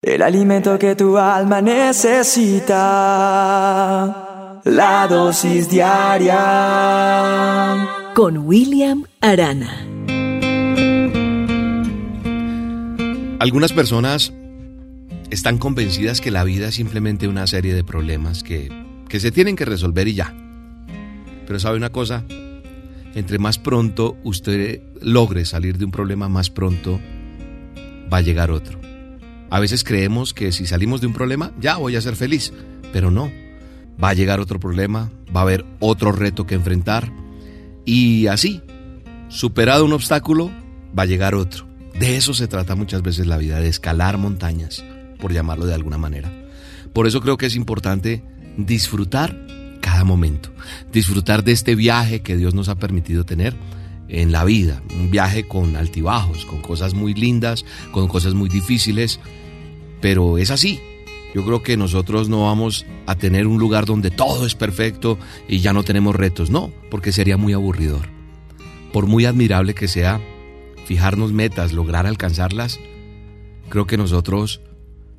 El alimento que tu alma necesita. La dosis diaria. Con William Arana. Algunas personas están convencidas que la vida es simplemente una serie de problemas que, que se tienen que resolver y ya. Pero sabe una cosa, entre más pronto usted logre salir de un problema, más pronto va a llegar otro. A veces creemos que si salimos de un problema, ya voy a ser feliz, pero no. Va a llegar otro problema, va a haber otro reto que enfrentar y así, superado un obstáculo, va a llegar otro. De eso se trata muchas veces la vida, de escalar montañas, por llamarlo de alguna manera. Por eso creo que es importante disfrutar cada momento, disfrutar de este viaje que Dios nos ha permitido tener en la vida, un viaje con altibajos, con cosas muy lindas, con cosas muy difíciles, pero es así. Yo creo que nosotros no vamos a tener un lugar donde todo es perfecto y ya no tenemos retos, no, porque sería muy aburridor. Por muy admirable que sea fijarnos metas, lograr alcanzarlas, creo que nosotros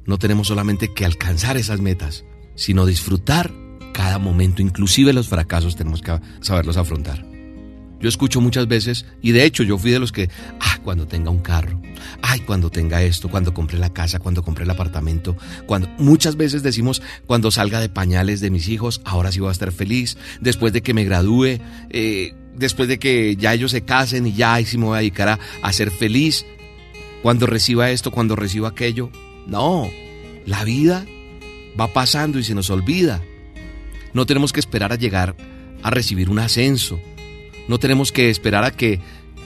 no tenemos solamente que alcanzar esas metas, sino disfrutar cada momento, inclusive los fracasos tenemos que saberlos afrontar. Yo escucho muchas veces, y de hecho yo fui de los que, ah, cuando tenga un carro, ay, cuando tenga esto, cuando compre la casa, cuando compre el apartamento, cuando muchas veces decimos, cuando salga de pañales de mis hijos, ahora sí voy a estar feliz, después de que me gradúe, eh, después de que ya ellos se casen y ya ahí sí me voy a dedicar a ser feliz, cuando reciba esto, cuando reciba aquello. No, la vida va pasando y se nos olvida. No tenemos que esperar a llegar a recibir un ascenso no tenemos que esperar a que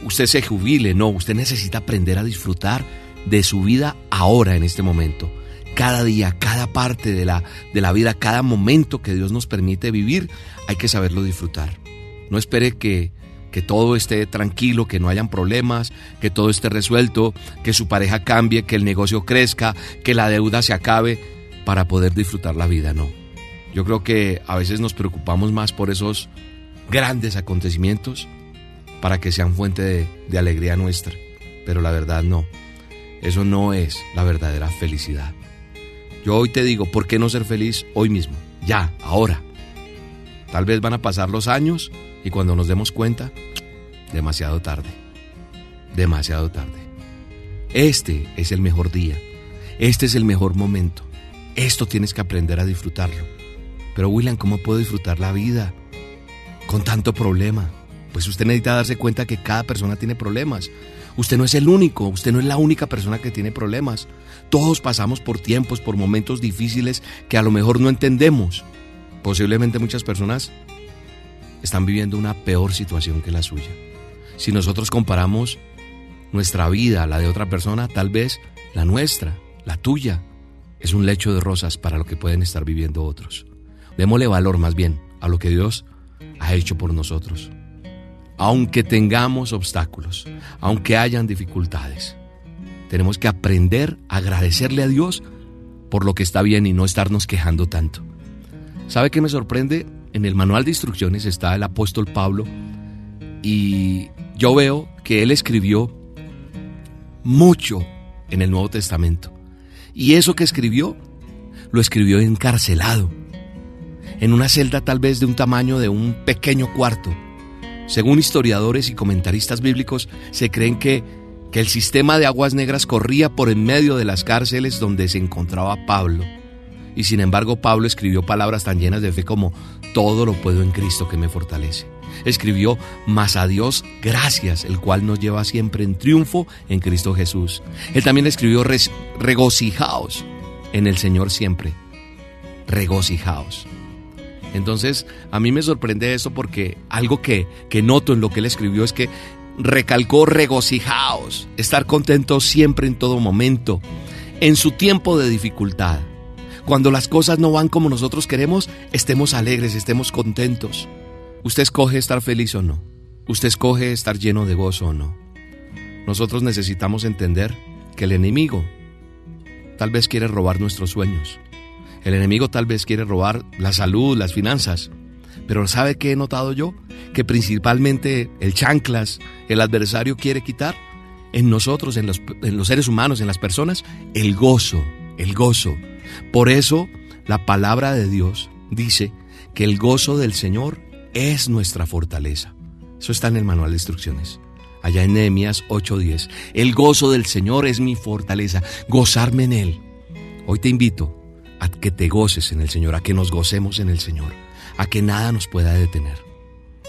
usted se jubile, no, usted necesita aprender a disfrutar de su vida ahora, en este momento. Cada día, cada parte de la, de la vida, cada momento que Dios nos permite vivir, hay que saberlo disfrutar. No espere que, que todo esté tranquilo, que no hayan problemas, que todo esté resuelto, que su pareja cambie, que el negocio crezca, que la deuda se acabe para poder disfrutar la vida, no. Yo creo que a veces nos preocupamos más por esos grandes acontecimientos para que sean fuente de, alegría nuestra. Pero la verdad no. Eso no es la verdadera felicidad. Yo hoy te digo, ¿por qué no ser feliz hoy mismo? Ya, ahora. Tal vez van a pasar los años y cuando nos demos cuenta, demasiado tarde. Demasiado tarde. Este es el mejor día. Este es el mejor momento. Esto tienes que aprender a disfrutarlo. Pero William, ¿cómo puedo disfrutar la vida? Con tanto problema? Pues usted necesita darse cuenta que cada persona tiene problemas. Usted no es el único, usted no es la única persona que tiene problemas. Todos pasamos por tiempos, por momentos difíciles que a lo mejor no entendemos. Posiblemente muchas personas están viviendo una peor situación que la suya. Si nosotros comparamos nuestra vida, la de otra persona, tal vez la nuestra, la tuya, es un lecho de rosas para lo que pueden estar viviendo otros. Démosle valor más bien a lo que Dios ha hecho por nosotros. Aunque tengamos obstáculos, aunque hayan dificultades, tenemos que aprender a agradecerle a Dios por lo que está bien y no estarnos quejando tanto. ¿Sabe qué me sorprende? En el manual de instrucciones está el apóstol Pablo y yo veo que él escribió mucho en el Nuevo Testamento. Y eso que escribió, lo escribió encarcelado en una celda tal vez de un tamaño de un pequeño cuarto. Según historiadores y comentaristas bíblicos, se creen que, que el sistema de aguas negras corría por en medio de las cárceles donde se encontraba Pablo. Y sin embargo Pablo escribió palabras tan llenas de fe como, todo lo puedo en Cristo que me fortalece. Escribió, más a Dios gracias, el cual nos lleva siempre en triunfo en Cristo Jesús. Él también escribió, regocijaos en el Señor siempre. Regocijaos. Entonces, a mí me sorprende eso porque algo que, que noto en lo que él escribió es que recalcó regocijaos, estar contentos siempre en todo momento, en su tiempo de dificultad. Cuando las cosas no van como nosotros queremos, estemos alegres, estemos contentos. Usted escoge estar feliz o no. Usted escoge estar lleno de gozo o no. Nosotros necesitamos entender que el enemigo tal vez quiere robar nuestros sueños. El enemigo tal vez quiere robar la salud, las finanzas. Pero ¿sabe qué he notado yo? Que principalmente el chanclas, el adversario quiere quitar en nosotros, en los, en los seres humanos, en las personas, el gozo, el gozo. Por eso la palabra de Dios dice que el gozo del Señor es nuestra fortaleza. Eso está en el manual de instrucciones. Allá en Nehemías 8:10. El gozo del Señor es mi fortaleza, gozarme en Él. Hoy te invito a que te goces en el Señor, a que nos gocemos en el Señor, a que nada nos pueda detener.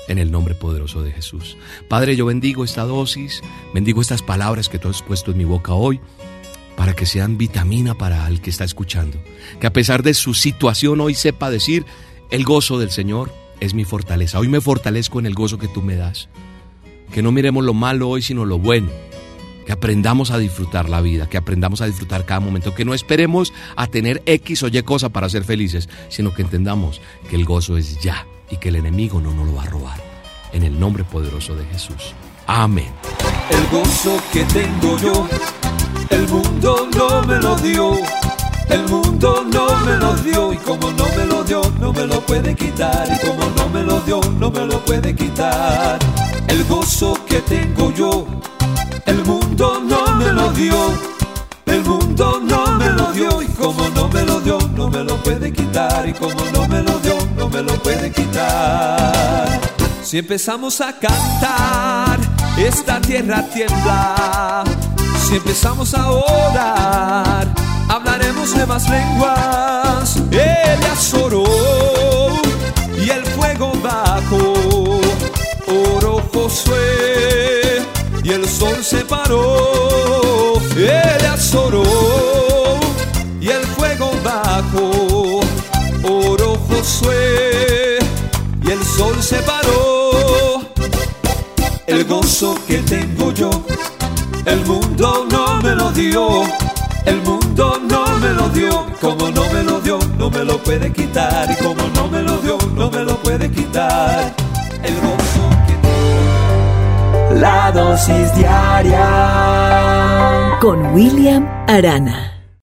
En el nombre poderoso de Jesús. Padre, yo bendigo esta dosis, bendigo estas palabras que tú has puesto en mi boca hoy para que sean vitamina para el que está escuchando. Que a pesar de su situación hoy sepa decir, el gozo del Señor es mi fortaleza. Hoy me fortalezco en el gozo que tú me das. Que no miremos lo malo hoy, sino lo bueno. Que aprendamos a disfrutar la vida, que aprendamos a disfrutar cada momento, que no esperemos a tener X o Y cosa para ser felices, sino que entendamos que el gozo es ya y que el enemigo no nos lo va a robar. En el nombre poderoso de Jesús. Amén. El gozo que tengo yo, el mundo no me lo dio. El mundo no me lo dio y como no me lo dio, no me lo puede quitar. Y como no me lo dio, no me lo puede quitar. El gozo que tengo yo, el mundo dio. El mundo no me lo dio y como no me lo dio, no me lo puede quitar. Y como no me lo dio, no me lo puede quitar. Si empezamos a cantar, esta tierra tiembla. Si empezamos a orar, hablaremos nuevas lenguas. Elías oró y el fuego bajó. Oró Josué y el sol se paró. Y el sol se paró. El gozo que tengo yo, el mundo no me lo dio. El mundo no me lo dio, como no me lo dio, no me lo puede quitar. Y como no me lo dio, no me lo puede quitar. El gozo que La dosis diaria Con William Arana.